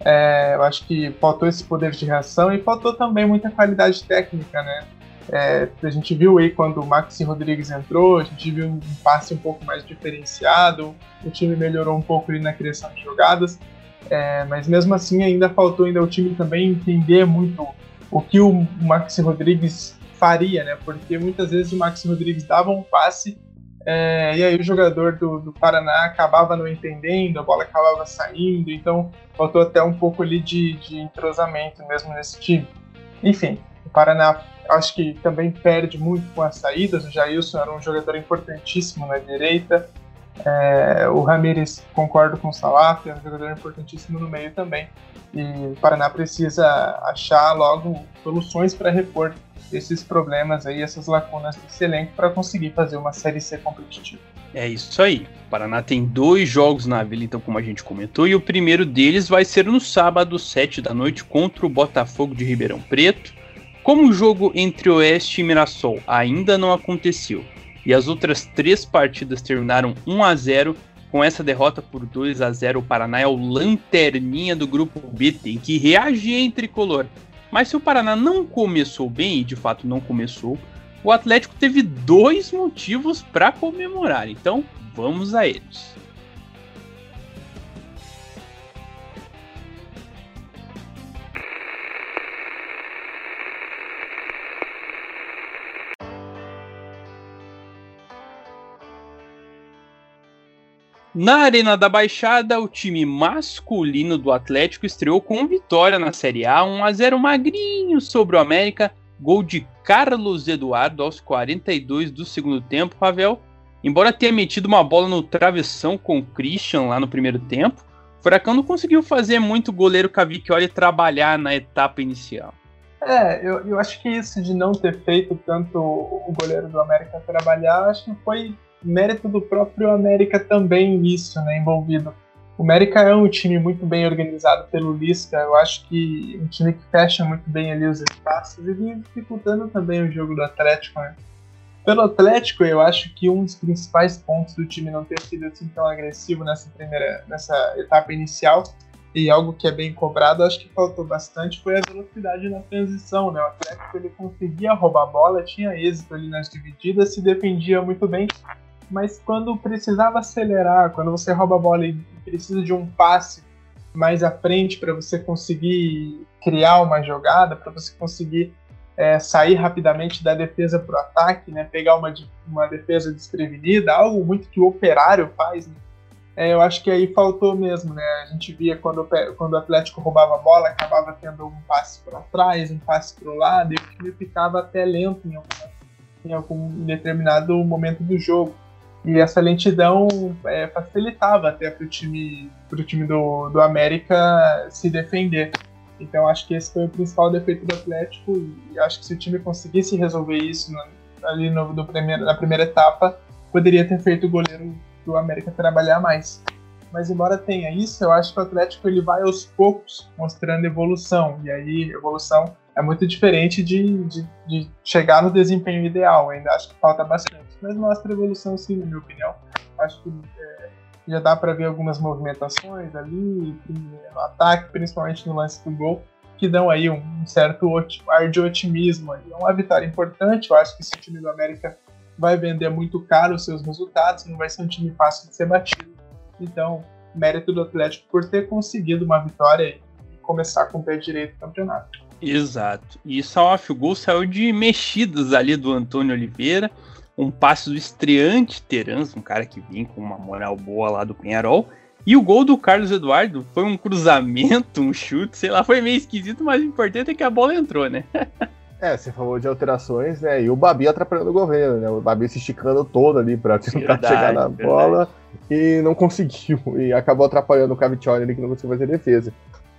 é, eu acho que faltou esse poder de reação e faltou também muita qualidade técnica, né? É, a gente viu aí quando o Maxi Rodrigues entrou, a gente viu um passe um pouco mais diferenciado, o time melhorou um pouco ali na criação de jogadas, é, mas mesmo assim ainda faltou ainda o time também entender muito o que o Maxi Rodrigues faria, né? Porque muitas vezes o Maxi Rodrigues dava um passe é, e aí o jogador do, do, Paraná acabava não entendendo, a bola acabava saindo, então faltou até um pouco ali de, de entrosamento mesmo nesse time. Enfim, o Paraná acho que também perde muito com as saídas. O Jailson era um jogador importantíssimo na direita. É, o Ramires, concordo com o Salaf, é um jogador importantíssimo no meio também. E o Paraná precisa achar logo soluções para repor esses problemas aí, essas lacunas desse elenco para conseguir fazer uma série C competitiva. É isso aí. O Paraná tem dois jogos na Vila, então, como a gente comentou, e o primeiro deles vai ser no sábado, 7 da noite, contra o Botafogo de Ribeirão Preto. Como o jogo entre Oeste e Mirassol ainda não aconteceu e as outras três partidas terminaram 1 a 0, com essa derrota por 2 a 0 o Paraná é o lanterninha do grupo B, tem que reagir em tricolor. Mas se o Paraná não começou bem, e de fato não começou, o Atlético teve dois motivos para comemorar. Então, vamos a eles. Na Arena da Baixada, o time masculino do Atlético estreou com vitória na Série A, 1 a 0 magrinho sobre o América, gol de Carlos Eduardo aos 42 do segundo tempo, Ravel. Embora tenha metido uma bola no travessão com o Christian lá no primeiro tempo, o Furacão não conseguiu fazer muito o goleiro Cavicchioli trabalhar na etapa inicial. É, eu, eu acho que isso de não ter feito tanto o goleiro do América trabalhar, acho que foi mérito do próprio América também nisso, né, envolvido. O América é um time muito bem organizado pelo Lisca, eu acho que um time que fecha muito bem ali os espaços e vinha dificultando também o jogo do Atlético, né. Pelo Atlético, eu acho que um dos principais pontos do time não ter sido assim tão agressivo nessa primeira, nessa etapa inicial e algo que é bem cobrado, acho que faltou bastante foi a velocidade na transição, né? O Atlético ele conseguia roubar a bola, tinha êxito ali nas divididas, se defendia muito bem, mas quando precisava acelerar, quando você rouba a bola e precisa de um passe mais à frente para você conseguir criar uma jogada, para você conseguir é, sair rapidamente da defesa para o ataque, né, pegar uma, uma defesa desprevenida, algo muito que o operário faz. Né? É, eu acho que aí faltou mesmo, né? A gente via quando, quando o Atlético roubava a bola, acabava tendo um passe para trás, um passe para o lado, e o time ficava até lento em, em algum determinado momento do jogo. E essa lentidão é, facilitava até para o time, pro time do, do América se defender. Então acho que esse foi o principal defeito do Atlético e acho que se o time conseguisse resolver isso no, ali no, no primeiro, na primeira etapa, poderia ter feito o goleiro do América trabalhar mais. Mas embora tenha isso, eu acho que o Atlético ele vai aos poucos mostrando evolução. E aí, evolução é muito diferente de, de, de, chegar no desempenho ideal. Ainda acho que falta bastante. Mas mostra evolução sim, na minha opinião. Acho que é, já dá para ver algumas movimentações ali no ataque, principalmente no lance do gol, que dão aí um, um certo ar de otimismo. É uma vitória importante. Eu acho que esse time do América vai vender muito caro os seus resultados, não vai ser um time fácil de ser batido. Então, mérito do Atlético por ter conseguido uma vitória começar com o pé direito no campeonato. Exato. E Salaf, o gol saiu de mexidas ali do Antônio Oliveira, um passe do estreante Terans, um cara que vinha com uma moral boa lá do Penharol. E o gol do Carlos Eduardo foi um cruzamento, um chute, sei lá, foi meio esquisito, mas o importante é que a bola entrou, né? É, você falou de alterações, né? E o Babi atrapalhando o governo, né? O Babi se esticando todo ali pra tentar verdade, chegar na verdade. bola e não conseguiu. E acabou atrapalhando o Caviccioli ali que não conseguiu fazer defesa.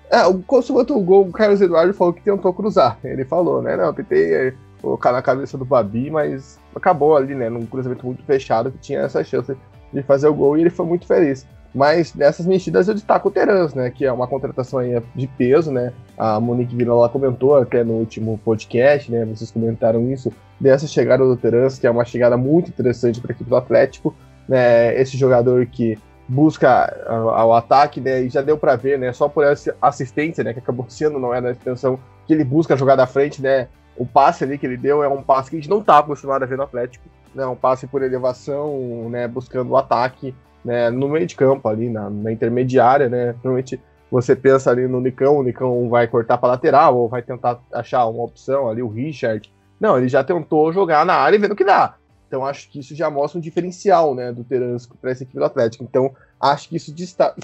É, o consumato o gol, o Carlos Eduardo falou que tentou cruzar. Ele falou, né? Não, tentei colocar na cabeça do Babi, mas acabou ali, né? Num cruzamento muito fechado que tinha essa chance de fazer o gol e ele foi muito feliz. Mas nessas mexidas eu destaco o Terans, né? Que é uma contratação aí de peso, né? A Monique Vila comentou até no último podcast, né? Vocês comentaram isso, dessa chegada do Terans, que é uma chegada muito interessante para a equipe do Atlético. Né, esse jogador que busca ao ataque, né? E já deu para ver, né? Só por essa assistência, né? Que acabou sendo, não é na extensão, que ele busca jogar da frente, né? O passe ali que ele deu é um passe que a gente não tá acostumado a ver no Atlético, né? Um passe por elevação, né? Buscando o ataque né, no meio de campo ali, na, na intermediária, né? Normalmente você pensa ali no Nicão, o Nicão vai cortar para lateral ou vai tentar achar uma opção ali, o Richard. Não, ele já tentou jogar na área e vendo que dá. Então acho que isso já mostra um diferencial, né, do Teransco para essa equipe do Atlético. Então acho que isso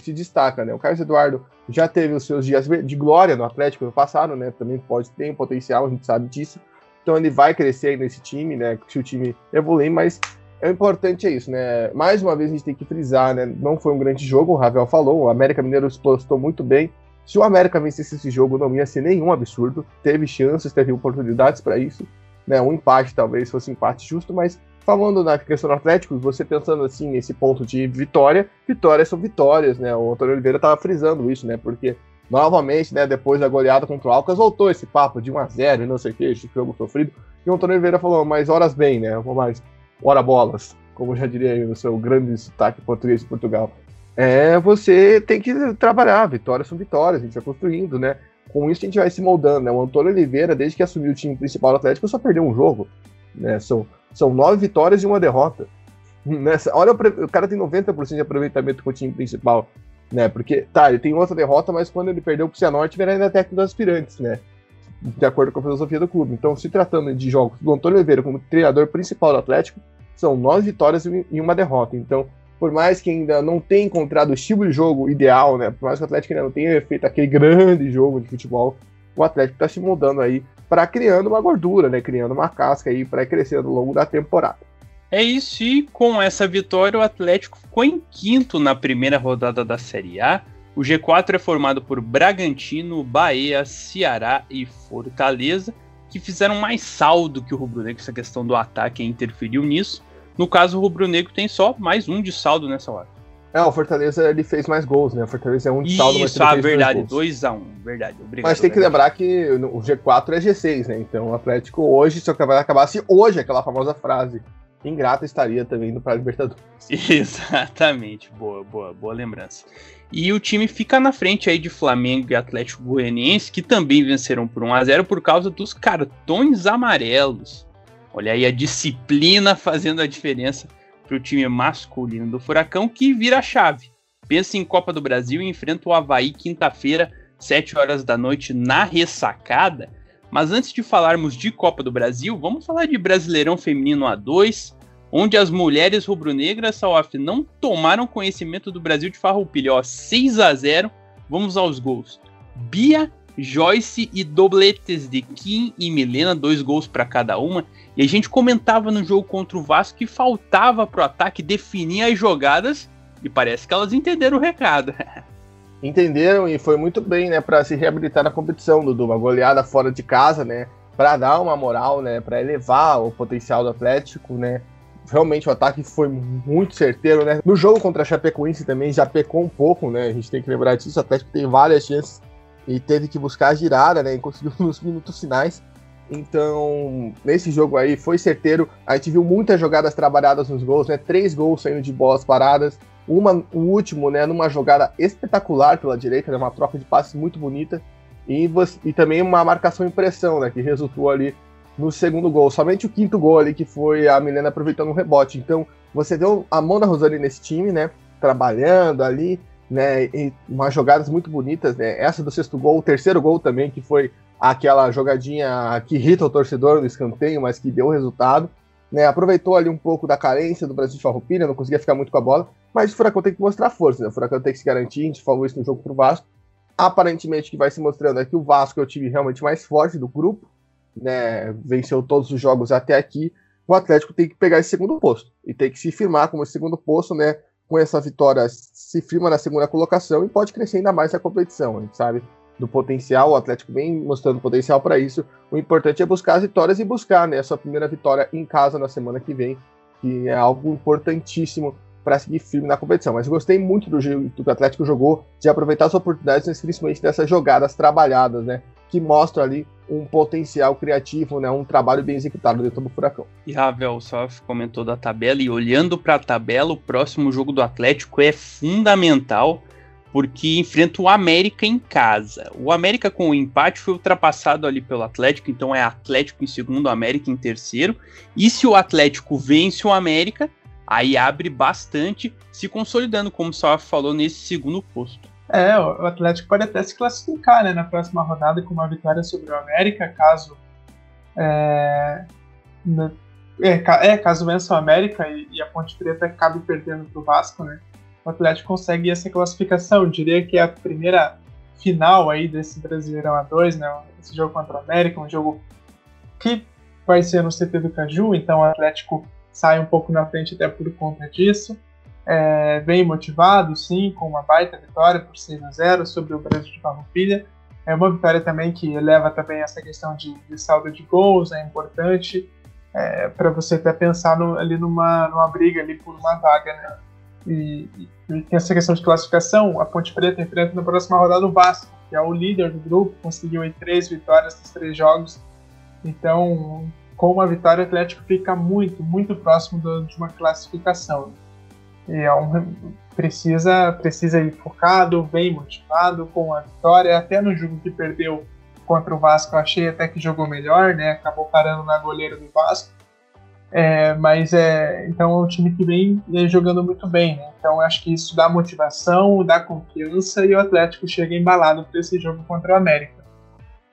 se destaca, né? O Carlos Eduardo já teve os seus dias de glória no Atlético no passado, né? Também pode ter um potencial, a gente sabe disso. Então ele vai crescer aí nesse time, né? Se o time evoluir, mas é importante é isso, né? Mais uma vez a gente tem que frisar, né? Não foi um grande jogo, o Ravel falou, o América Mineiro postou muito bem. Se o América vencesse esse jogo, não ia ser nenhum absurdo. Teve chances, teve oportunidades para isso. Né? Um empate talvez fosse um empate justo, mas falando na questão do Atlético, você pensando assim nesse ponto de vitória, vitórias são vitórias, né? O Antônio Oliveira estava frisando isso, né? Porque novamente, né, depois da goleada contra o Alcas, voltou esse papo de 1 a 0 e não sei o que, esse jogo sofrido. E o Antônio Oliveira falou, mas horas bem, né? Mas ora bolas, como já diria aí no seu grande sotaque português de Portugal. É, você tem que trabalhar, vitórias são vitórias, a gente vai construindo, né? Com isso a gente vai se moldando, né? O Antônio Oliveira, desde que assumiu o time principal do Atlético, só perdeu um jogo, né? São, são nove vitórias e uma derrota. Nessa, olha, o, cara tem 90% de aproveitamento com o time principal, né? Porque, tá, ele tem outra derrota, mas quando ele perdeu pro Cianorte, ele ainda técnico dos aspirantes, né? de acordo com a filosofia do clube. Então, se tratando de jogos do Antônio Oliveira como treinador principal do Atlético, são nove vitórias e uma derrota. Então, por mais que ainda não tenha encontrado o estilo de jogo ideal, né? Por mais que o Atlético ainda não tenha feito aquele grande jogo de futebol, o Atlético está se mudando aí para criando uma gordura, né? Criando uma casca aí para crescer ao longo da temporada. É isso, e com essa vitória o Atlético ficou em quinto na primeira rodada da Série A o G4 é formado por Bragantino, Bahia, Ceará e Fortaleza, que fizeram mais saldo que o Rubro Negro. Essa questão do ataque interferiu nisso. No caso, o Rubro Negro tem só mais um de saldo nessa hora. É, o Fortaleza ele fez mais gols, né? O Fortaleza é um de Isso, saldo, mas ele ah, fez verdade, 2x1, um, verdade. Obrigado, mas tem que lembrar que o G4 é G6, né? Então o Atlético hoje, se acabasse hoje aquela famosa frase, ingrata estaria também no para Libertadores. Exatamente, boa, boa, boa lembrança. E o time fica na frente aí de Flamengo e Atlético Goianiense, que também venceram por 1 a 0 por causa dos cartões amarelos. Olha aí a disciplina fazendo a diferença para o time masculino do Furacão, que vira a chave. Pensa em Copa do Brasil e enfrenta o Havaí quinta-feira, 7 horas da noite, na ressacada. Mas antes de falarmos de Copa do Brasil, vamos falar de Brasileirão Feminino A2 onde as mulheres rubro-negras, Salaf, não tomaram conhecimento do Brasil de farroupilha. Ó, 6 a 0 vamos aos gols. Bia, Joyce e dobletes de Kim e Milena, dois gols para cada uma. E a gente comentava no jogo contra o Vasco que faltava pro ataque definir as jogadas e parece que elas entenderam o recado. Entenderam e foi muito bem, né, para se reabilitar na competição, Dudu. Uma goleada fora de casa, né, para dar uma moral, né, para elevar o potencial do Atlético, né, realmente o ataque foi muito certeiro, né? No jogo contra a Chapecoense também já pecou um pouco, né? A gente tem que lembrar disso, o Atlético tem várias chances e teve que buscar a girada, né? E conseguiu nos minutos finais. Então, nesse jogo aí foi certeiro. A gente viu muitas jogadas trabalhadas nos gols, né? Três gols saindo de bolas paradas. Uma, o último, né? Numa jogada espetacular pela direita, né? Uma troca de passes muito bonita. E, e também uma marcação em pressão, né? Que resultou ali no segundo gol. Somente o quinto gol ali que foi a Milena aproveitando um rebote. Então, você deu a mão da Rosane nesse time, né? Trabalhando ali. né? E umas jogadas muito bonitas, né? Essa do sexto gol, o terceiro gol também, que foi aquela jogadinha que irrita o torcedor no escanteio, mas que deu resultado. Né, aproveitou ali um pouco da carência do Brasil de Farroupilha, não conseguia ficar muito com a bola, mas o Furacão tem que mostrar força, né? o Furacão tem que se garantir, a gente falou isso no jogo pro Vasco. Aparentemente, o que vai se mostrando é que o Vasco é o time realmente mais forte do grupo, né? venceu todos os jogos até aqui. O Atlético tem que pegar esse segundo posto e tem que se firmar como esse segundo posto, né? Com essa vitória, se firma na segunda colocação e pode crescer ainda mais na competição, a gente sabe do potencial, o Atlético vem mostrando potencial para isso. O importante é buscar as vitórias e buscar né, a sua primeira vitória em casa na semana que vem, que é algo importantíssimo para seguir firme na competição. Mas gostei muito do jeito que o Atlético jogou, de aproveitar as oportunidades, principalmente dessas jogadas trabalhadas, né? Que mostram ali um potencial criativo, né? Um trabalho bem executado dentro do Furacão. E Ravel só comentou da tabela, e olhando para a tabela, o próximo jogo do Atlético é fundamental porque enfrenta o América em casa. O América com o empate foi ultrapassado ali pelo Atlético, então é Atlético em segundo, América em terceiro. E se o Atlético vence o América, aí abre bastante, se consolidando, como o Salaf falou, nesse segundo posto. É, o Atlético pode até se classificar né, na próxima rodada com uma vitória sobre o América, caso. É, é, é caso vença o América e, e a Ponte Preta acabe perdendo para o Vasco, né? O Atlético consegue essa classificação. Eu diria que é a primeira final aí desse Brasileirão A2, né? Esse jogo contra o América, um jogo que vai ser no CT do Caju, então o Atlético sai um pouco na frente até por conta disso. É, bem motivado, sim, com uma baita vitória por 6 a 0 sobre o Brasil de Farroupilha. É uma vitória também que eleva também essa questão de, de saldo de gols, é importante é, para você até pensar no, ali numa, numa briga ali por uma vaga, né? E, e, tem essa questão de classificação. A Ponte Preta enfrenta na próxima rodada o Vasco, que é o líder do grupo, conseguiu em três vitórias nos três jogos. Então, com uma vitória, o Atlético fica muito, muito próximo do, de uma classificação. E é um, precisa, precisa ir focado, bem motivado com a vitória. Até no jogo que perdeu contra o Vasco, eu achei até que jogou melhor, né? Acabou parando na goleira do Vasco. É, mas é, então é um time que vem jogando muito bem, né? Então acho que isso dá motivação, dá confiança e o Atlético chega embalado para esse jogo contra o América.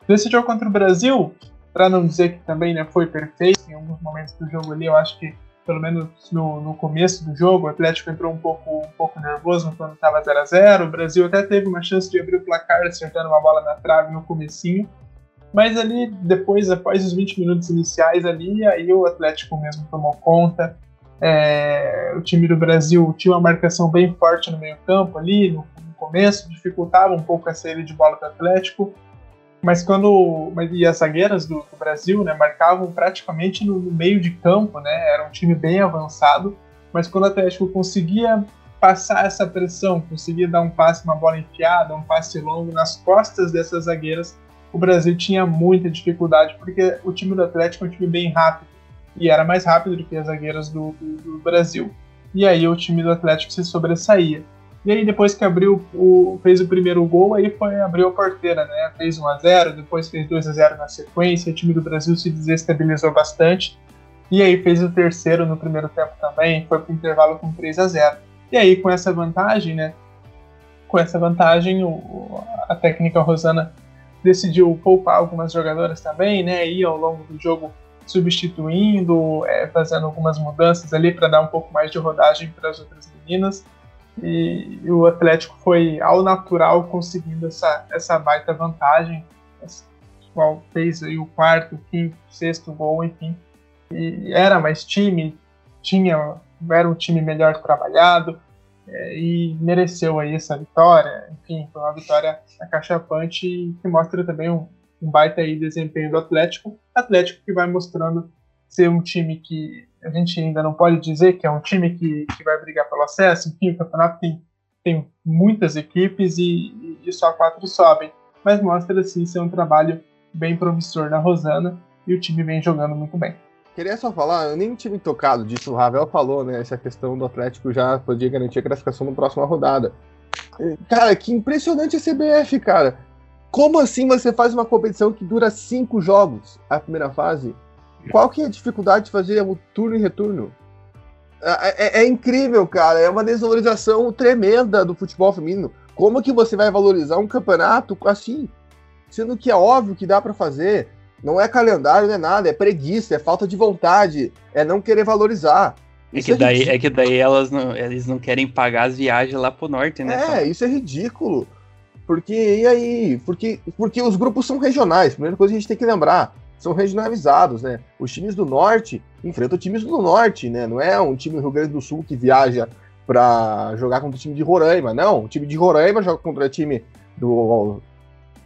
Nesse jogo contra o Brasil, para não dizer que também né, foi perfeito, em alguns momentos do jogo ali, eu acho que pelo menos no, no começo do jogo, o Atlético entrou um pouco, um pouco nervoso quando estava 0 a 0 O Brasil até teve uma chance de abrir o placar acertando uma bola na trave no comecinho, mas ali, depois, após os 20 minutos iniciais ali, aí o Atlético mesmo tomou conta. É, o time do Brasil tinha uma marcação bem forte no meio campo ali, no, no começo, dificultava um pouco a saída de bola do Atlético. Mas quando. E as zagueiras do, do Brasil né, marcavam praticamente no, no, meio de campo, né? Era um time bem avançado. Mas quando o Atlético conseguia passar essa pressão, conseguia dar um passe, uma bola enfiada, um passe longo nas costas dessas zagueiras, o Brasil tinha muita dificuldade, porque o time do Atlético é um time bem rápido, e era mais rápido do que as zagueiras do, do, Brasil. E aí o time do Atlético se sobressaía. E aí depois que abriu o, fez o primeiro gol, aí foi abriu a porteira, né? Fez 1 a 0, depois fez 2 a 0 na sequência, o time do Brasil se desestabilizou bastante. E aí fez o terceiro no primeiro tempo também, foi para o intervalo com 3 a 0. E aí com essa vantagem, né? Com essa vantagem, o, a técnica Rosana decidiu poupar algumas jogadoras também, né? E ao longo do jogo substituindo, é, fazendo algumas mudanças ali para dar um pouco mais de rodagem para as outras meninas. E, e, o Atlético foi ao natural conseguindo essa, essa baita vantagem. Qual fez aí o quarto, quinto, sexto gol, enfim. E era mais time, tinha, era um time melhor trabalhado, e mereceu aí essa vitória. Enfim, foi uma vitória acachapante que mostra também um, um baita aí desempenho do Atlético. Atlético que vai mostrando ser um time que a gente ainda não pode dizer que é um time que, que vai brigar pelo acesso. Enfim, o campeonato tem, tem muitas equipes e, e só quatro sobem. Mas mostra, assim, ser um trabalho bem promissor na Rosana e o time vem jogando muito bem. Queria só falar, eu nem tive tocado disso, o Ravel falou, né? Essa questão do Atlético já podia garantir a classificação na próxima rodada. Cara, que impressionante a CBF, cara. Como assim você faz uma competição que dura cinco jogos, a primeira fase? Qual que é a dificuldade de fazer o turno e retorno? É, é, é, incrível, cara. É uma desvalorização tremenda do futebol feminino. Como que você vai valorizar um campeonato assim? Sendo que é óbvio que dá para fazer. Não é calendário, não é nada. É preguiça, é falta de vontade, é não querer valorizar. É que, é daí, é que daí elas não, eles não querem pagar as viagens lá pro norte, né? É, isso é ridículo. Porque, e aí? Porque, porque os grupos são regionais. Primeira coisa que a gente tem que lembrar são regionalizados, né? Os times do norte enfrentam times do norte, né? Não é um time do Rio Grande do Sul que viaja para jogar contra o time de Roraima, não. O time de Roraima joga contra o time do,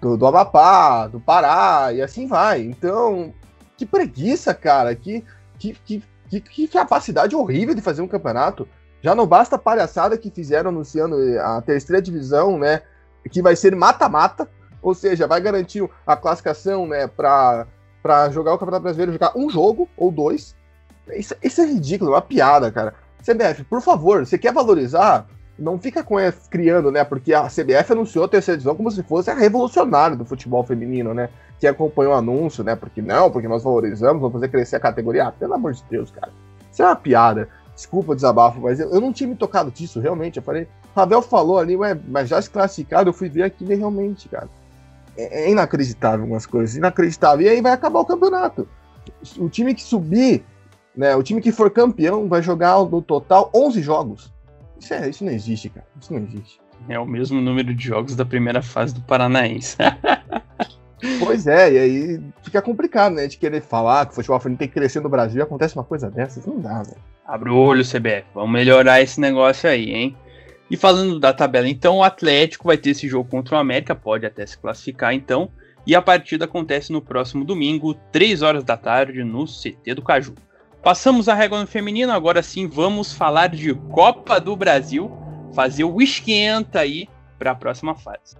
do, do Amapá, do Pará, e assim vai. Então, que preguiça, cara. Que, que, que, que, capacidade horrível de fazer um campeonato. Já não basta a palhaçada que fizeram anunciando a terceira divisão, né? Que vai ser mata-mata, ou seja, vai garantir a classificação, né, para jogar o Campeonato Brasileiro, jogar um jogo ou dois. Isso, isso é ridículo, é uma piada, cara. CBF, por favor, você quer valorizar? Não fica com criando, né? Porque a CBF anunciou a terceira divisão como se fosse a revolucionária do futebol feminino, né? Que acompanhou o anúncio, né? Porque não, porque nós valorizamos, vamos fazer crescer a categoria. Ah, pelo amor de Deus, cara. Isso é uma piada. Desculpa o desabafo, mas eu, eu não tinha me tocado disso, realmente. Eu falei, Ravel falou ali, ué, mas já se classificado, eu fui ver aqui realmente, cara. É, é inacreditável algumas coisas, inacreditável. E aí vai acabar o campeonato. O time que subir, né, o time que for campeão vai jogar no total 11 jogos. Isso, é, isso não existe, cara. Isso não existe. É o mesmo número de jogos da primeira fase do Paranaense. pois é, e aí fica complicado, né? De querer falar que o futebol feminino tem que crescer no Brasil e acontece uma coisa dessas. Não dá, velho. Abre o olho, CBF. Vamos melhorar esse negócio aí, hein? E falando da tabela, então, o Atlético vai ter esse jogo contra o América, pode até se classificar então. E a partida acontece no próximo domingo, 3 horas da tarde, no CT do Caju. Passamos a régua no feminino, agora sim vamos falar de Copa do Brasil, fazer o esquenta aí para a próxima fase.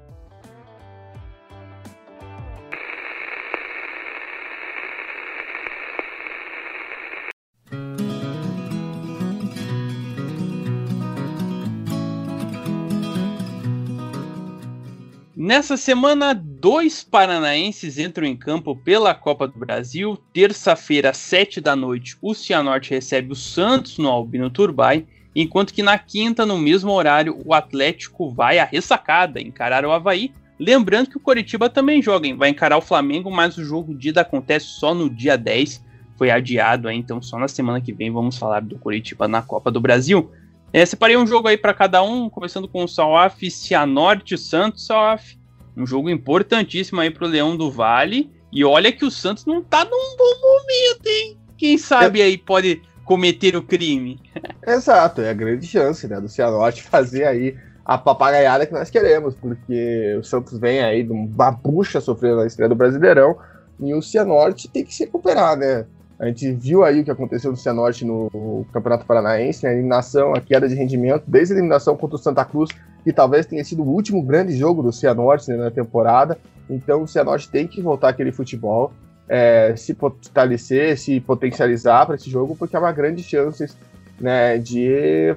Nessa semana, dois paranaenses entram em campo pela Copa do Brasil. Terça-feira, às 7 da noite, o Cianorte recebe o Santos no Albino Turbay, enquanto que na quinta, no mesmo horário, o Atlético vai à ressacada encarar o Havaí. Lembrando que o Coritiba também joga, vai encarar o Flamengo, mas o jogo de ida acontece só no dia 10. Foi adiado, então só na semana que vem vamos falar do Coritiba na Copa do Brasil. É, separei um jogo aí para cada um, começando com o Salaf, Cianorte Santos. Salaf, um jogo importantíssimo aí pro Leão do Vale. E olha que o Santos não tá num bom momento, hein? Quem sabe aí pode cometer o crime. Exato, é a grande chance, né, do Cianorte fazer aí a papagaiada que nós queremos, porque o Santos vem aí de uma bucha sofrendo na estreia do Brasileirão e o Cianorte tem que se recuperar, né? A gente viu aí o que aconteceu no Cianorte no Campeonato Paranaense, né? a eliminação, a queda de rendimento, desde a eliminação contra o Santa Cruz, que talvez tenha sido o último grande jogo do Cianorte né, na temporada. Então o Cianorte tem que voltar aquele futebol, é, se fortalecer, se potencializar para esse jogo, porque é uma grande chance né, de,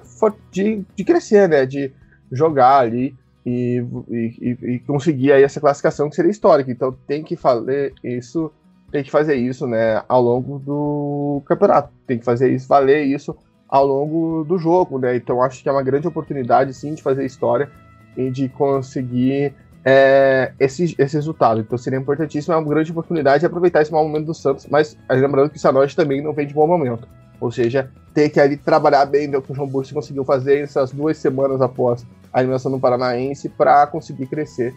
de, de crescer, né, de jogar ali e, e, e conseguir aí essa classificação que seria histórica. Então tem que fazer isso tem que fazer isso, né, ao longo do campeonato. Tem que fazer isso, valer isso ao longo do jogo, né? Então acho que é uma grande oportunidade, sim, de fazer história e de conseguir é, esse, esse resultado. Então seria importantíssimo, é uma grande oportunidade de aproveitar esse mau momento do Santos, mas lembrando que o Sanote também não vem de bom momento. Ou seja, ter que ali trabalhar bem, ver o que o João Bursi conseguiu fazer essas duas semanas após a eliminação do Paranaense para conseguir crescer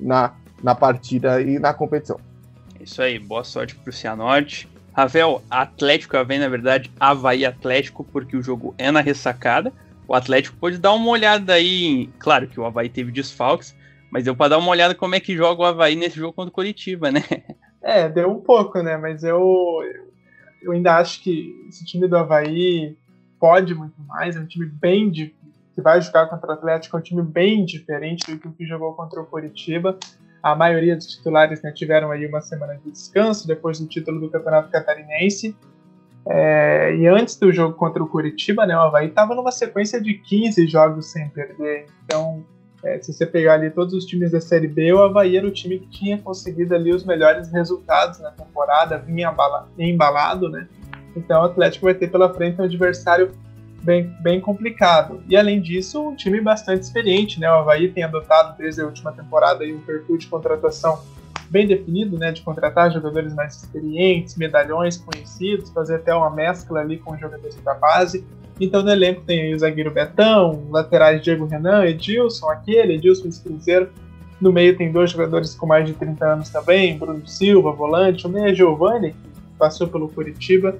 na, na partida e na competição. Isso aí, boa sorte pro Cianorte. Ravel, Atlético Havaí, na verdade, Havaí Atlético, porque o jogo é na ressacada. O Atlético pode dar uma olhada aí. Claro que o Havaí teve desfalques, mas deu para dar uma olhada como é que joga o Havaí nesse jogo contra o Curitiba, né? É, deu um pouco, né? Mas eu, eu ainda acho que esse time do Havaí pode muito mais. É um time bem que vai jogar contra o Atlético, é um time bem diferente do que o que jogou contra o Curitiba. A maioria dos titulares né, tiveram aí uma semana de descanso depois do título do Campeonato Catarinense. É, e antes do jogo contra o Curitiba, né, o Havaí estava numa sequência de 15 jogos sem perder. Então, é, se você pegar ali todos os times da Série B, o Havaí era o time que tinha conseguido ali os melhores resultados na temporada, vinha embalado, né? Então o Atlético vai ter pela frente um adversário bem, bem complicado. E além disso, um time bastante experiente, né? O Havaí tem adotado desde a última temporada aí um perfil de contratação bem definido, né? De contratar jogadores mais experientes, medalhões conhecidos, fazer até uma mescla ali com jogadores da base. Então no elenco tem o zagueiro Betão, laterais Diego Renan, Edilson, aquele, Edilson Cruzeiro. No meio tem dois jogadores com mais de 30 anos também, Bruno Silva, volante, o meia Giovanni, que passou pelo Curitiba,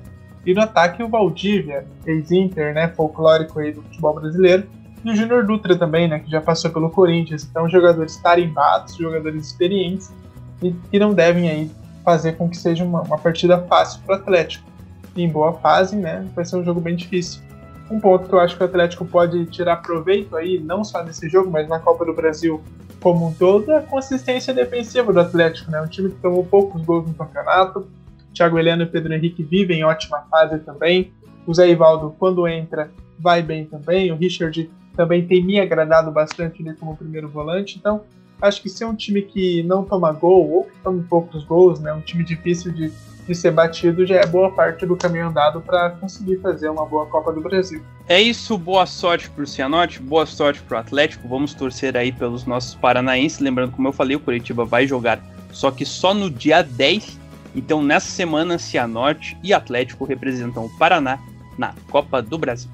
e no ataque o Valdívia, ex-Inter, né, folclórico aí do futebol brasileiro, e o Júnior Dutra também, né, que já passou pelo Corinthians. Então jogadores tarimbados, jogadores experientes, e que não devem aí fazer com que seja uma, uma partida fácil para o Atlético. E em boa fase, né, vai ser um jogo bem difícil. Um ponto que eu acho que o Atlético pode tirar proveito aí, não só nesse jogo, mas na Copa do Brasil como um todo, é a consistência defensiva do Atlético, né? Um time que tomou poucos gols no campeonato. Thiago Heleno e Pedro Henrique vivem em ótima fase também. O Zé Ivaldo, quando entra, vai bem também. O Richard também tem me agradado bastante ali como primeiro volante. Então, acho que ser um time que não toma gol, ou que toma poucos gols, né? Um time difícil de de ser batido já é boa parte do caminho andado para conseguir fazer uma boa Copa do Brasil. É isso, boa sorte para o Cianorte, boa sorte para o Atlético. Vamos torcer aí pelos nossos paranaenses. Lembrando, como eu falei, o Curitiba vai jogar só que só no dia 10. Então, nessa semana, Cianorte e Atlético representam o Paraná na Copa do Brasil.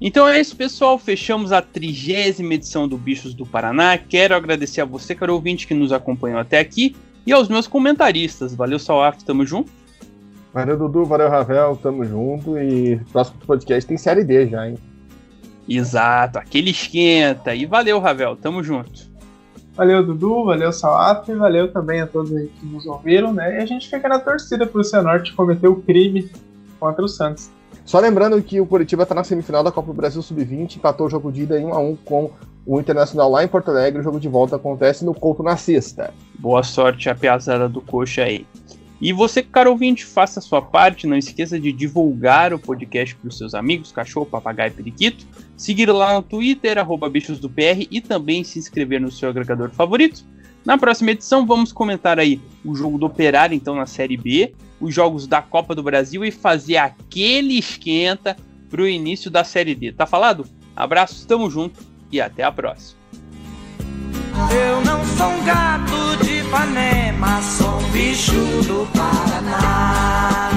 Então é isso, pessoal. Fechamos a trigésima edição do Bichos do Paraná. Quero agradecer a você, caro ouvinte, que nos acompanhou até aqui. E aos meus comentaristas. Valeu, Salaf, tamo junto. Valeu, Dudu, valeu, Ravel, tamo junto. E próximo podcast tem série D já, hein? Exato, aquele esquenta. E valeu, Ravel, tamo junto. Valeu, Dudu, valeu, Salaf, valeu também a todos aí que nos ouviram, né? E a gente fica na torcida pro Cianorte cometer o crime contra o Santos. Só lembrando que o Curitiba está na semifinal da Copa do Brasil Sub-20, empatou o jogo de ida em 1x1 com o Internacional lá em Porto Alegre. O jogo de volta acontece no Couto na sexta. Boa sorte a piazada do coxa aí. E você, caro ouvinte, faça a sua parte. Não esqueça de divulgar o podcast para os seus amigos, cachorro, papagaio e periquito. Seguir lá no Twitter, arroba bichos do PR e também se inscrever no seu agregador favorito. Na próxima edição, vamos comentar aí o jogo do Operário, então, na Série B, os jogos da Copa do Brasil e fazer aquele esquenta para o início da Série D. Tá falado? Abraço, tamo junto e até a próxima. Eu não sou um gato de Ipanema, sou um bicho do Paraná.